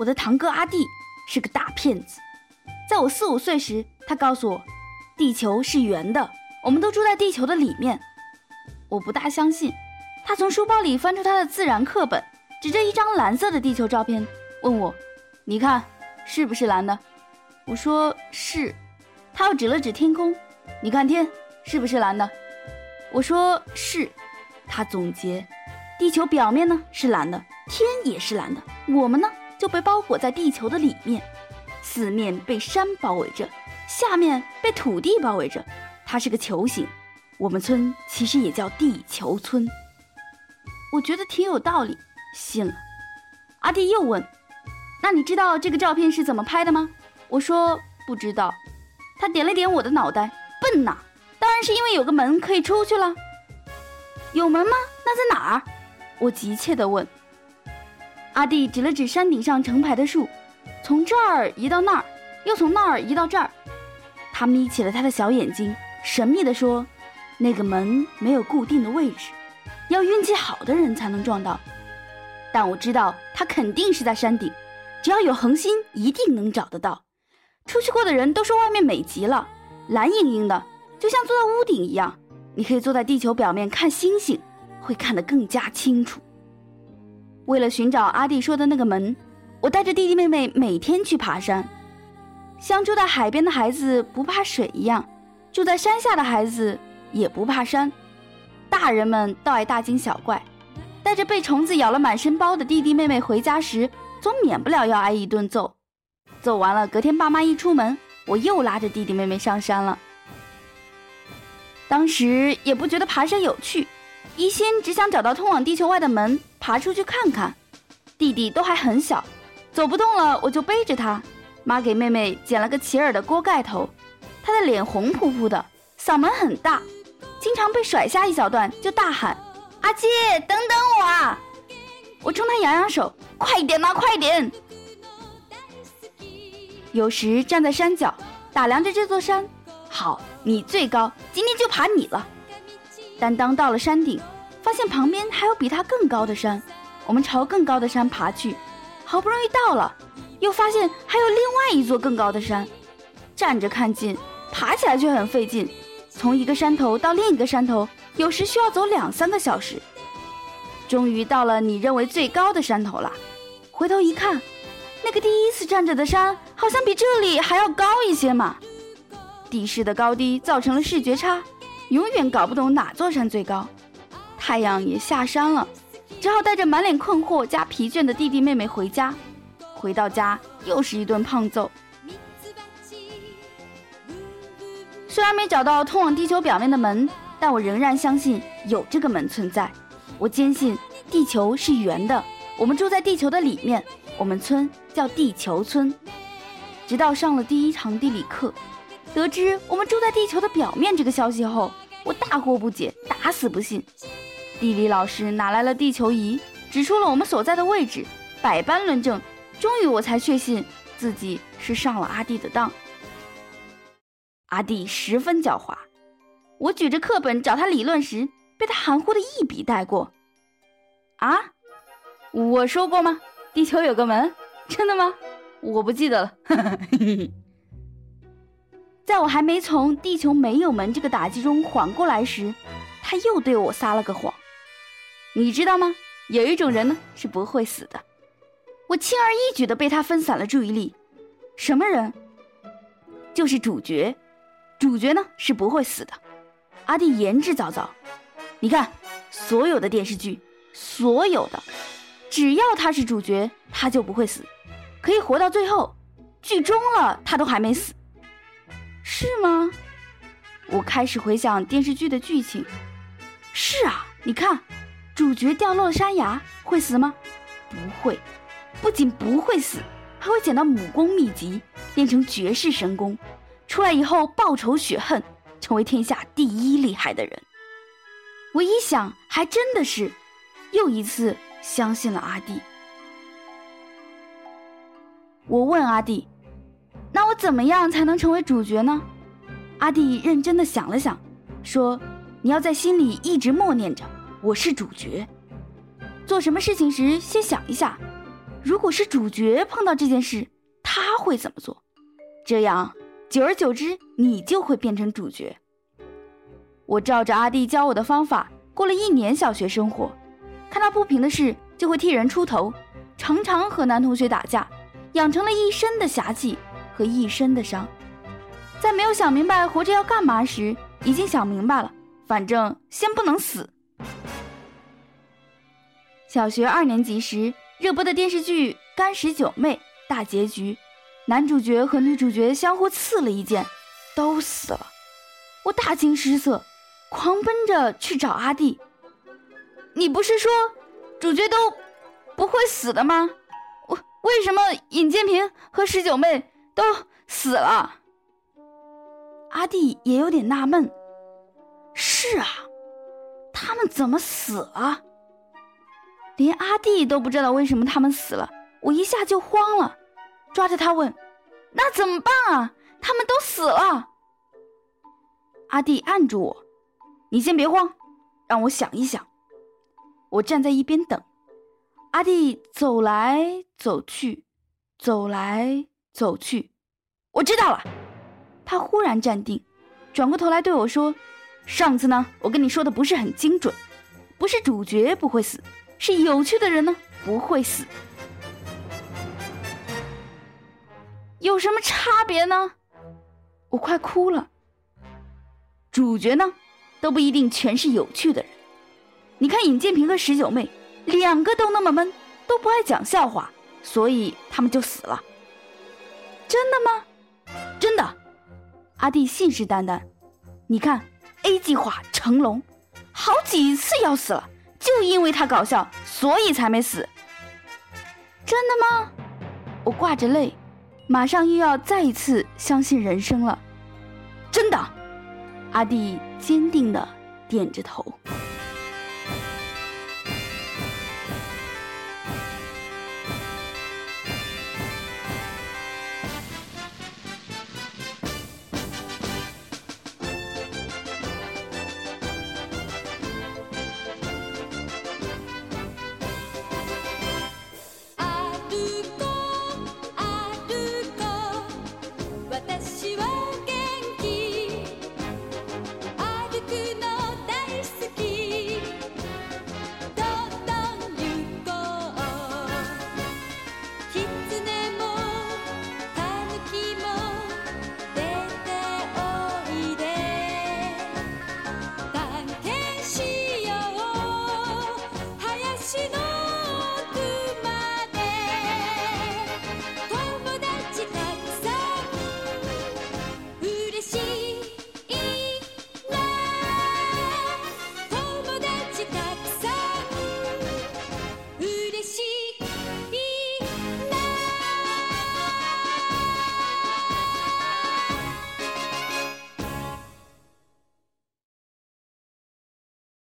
我的堂哥阿弟是个大骗子。在我四五岁时，他告诉我，地球是圆的，我们都住在地球的里面。我不大相信。他从书包里翻出他的自然课本，指着一张蓝色的地球照片，问我：“你看，是不是蓝的？”我说：“是。”他又指了指天空：“你看天，是不是蓝的？”我说：“是。”他总结：“地球表面呢是蓝的，天也是蓝的，我们呢就被包裹在地球的里面，四面被山包围着，下面被土地包围着，它是个球形。我们村其实也叫地球村。”我觉得挺有道理，信了。阿弟又问：“那你知道这个照片是怎么拍的吗？”我说：“不知道。”他点了点我的脑袋：“笨呐，当然是因为有个门可以出去了。”有门吗？那在哪儿？我急切地问。阿弟指了指山顶上成排的树，从这儿移到那儿，又从那儿移到这儿。他眯起了他的小眼睛，神秘地说：“那个门没有固定的位置。”要运气好的人才能撞到，但我知道它肯定是在山顶，只要有恒心，一定能找得到。出去过的人都说外面美极了，蓝莹莹的，就像坐在屋顶一样。你可以坐在地球表面看星星，会看得更加清楚。为了寻找阿弟说的那个门，我带着弟弟妹妹每天去爬山，像住在海边的孩子不怕水一样，住在山下的孩子也不怕山。大人们倒爱大惊小怪，带着被虫子咬了满身包的弟弟妹妹回家时，总免不了要挨一顿揍。揍完了，隔天爸妈一出门，我又拉着弟弟妹妹上山了。当时也不觉得爬山有趣，一心只想找到通往地球外的门，爬出去看看。弟弟都还很小，走不动了，我就背着他。妈给妹妹捡了个齐耳的锅盖头，她的脸红扑扑的，嗓门很大。经常被甩下一小段就大喊：“阿姐，等等我啊！”我冲他扬扬手：“快点呐，快点！”有时站在山脚打量着这座山，好，你最高，今天就爬你了。但当到了山顶，现旁边还有比它更高的山，我们朝更高的山爬去，好不容易到了，又发现还有另外一座更高的山。站着看近，爬起来却很费劲。从一个山头到另一个山头，有时需要走两三个小时。终于到了你认为最高的山头了，回头一看，那个第一次站着的山好像比这里还要高一些嘛。地势的高低造成了视觉差，永远搞不懂哪座山最高。太阳也下山了，只好带着满脸困惑加疲倦的弟弟妹妹回家。回到家又是一顿胖揍。虽然没找到通往地球表面的门，但我仍然相信有这个门存在。我坚信地球是圆的，我们住在地球的里面，我们村叫地球村。直到上了第一堂地理课，得知我们住在地球的表面这个消息后，我大惑不解，打死不信。地理老师拿来了地球仪，指出了我们所在的位置，百般论证，终于我才确信自己是上了阿弟的当。阿弟十分狡猾，我举着课本找他理论时，被他含糊的一笔带过。啊，我说过吗？地球有个门，真的吗？我不记得了。在我还没从“地球没有门”这个打击中缓过来时，他又对我撒了个谎。你知道吗？有一种人呢是不会死的。我轻而易举的被他分散了注意力。什么人？就是主角。主角呢是不会死的，阿弟言之凿凿。你看，所有的电视剧，所有的，只要他是主角，他就不会死，可以活到最后，剧终了他都还没死，是吗？我开始回想电视剧的剧情。是啊，你看，主角掉落了山崖，会死吗？不会，不仅不会死，还会捡到武功秘籍，练成绝世神功。出来以后报仇雪恨，成为天下第一厉害的人。我一想，还真的是，又一次相信了阿弟。我问阿弟：“那我怎么样才能成为主角呢？”阿弟认真的想了想，说：“你要在心里一直默念着，我是主角。做什么事情时先想一下，如果是主角碰到这件事，他会怎么做？这样，久而久之，你就会变成主角。我照着阿弟教我的方法过了一年小学生活，看到不平的事就会替人出头，常常和男同学打架，养成了一身的侠气和一身的伤。在没有想明白活着要干嘛时，已经想明白了，反正先不能死。小学二年级时热播的电视剧《干石九妹》大结局，男主角和女主角相互刺了一剑，都死了。我大惊失色，狂奔着去找阿弟。你不是说主角都不会死的吗？为为什么尹建平和十九妹都死了？阿弟也有点纳闷。是啊，他们怎么死了？连阿弟都不知道为什么他们死了，我一下就慌了，抓着他问：“那怎么办啊？他们都死了。”阿弟按住我：“你先别慌，让我想一想。”我站在一边等。阿弟走来走去，走来走去。我知道了。他忽然站定，转过头来对我说：“上次呢，我跟你说的不是很精准，不是主角不会死。”是有趣的人呢，不会死。有什么差别呢？我快哭了。主角呢，都不一定全是有趣的人。你看尹建平和十九妹，两个都那么闷，都不爱讲笑话，所以他们就死了。真的吗？真的。阿弟信誓旦旦。你看，A 计划成龙，好几次要死了。就因为他搞笑，所以才没死。真的吗？我挂着泪，马上又要再一次相信人生了。真的，阿弟坚定的点着头。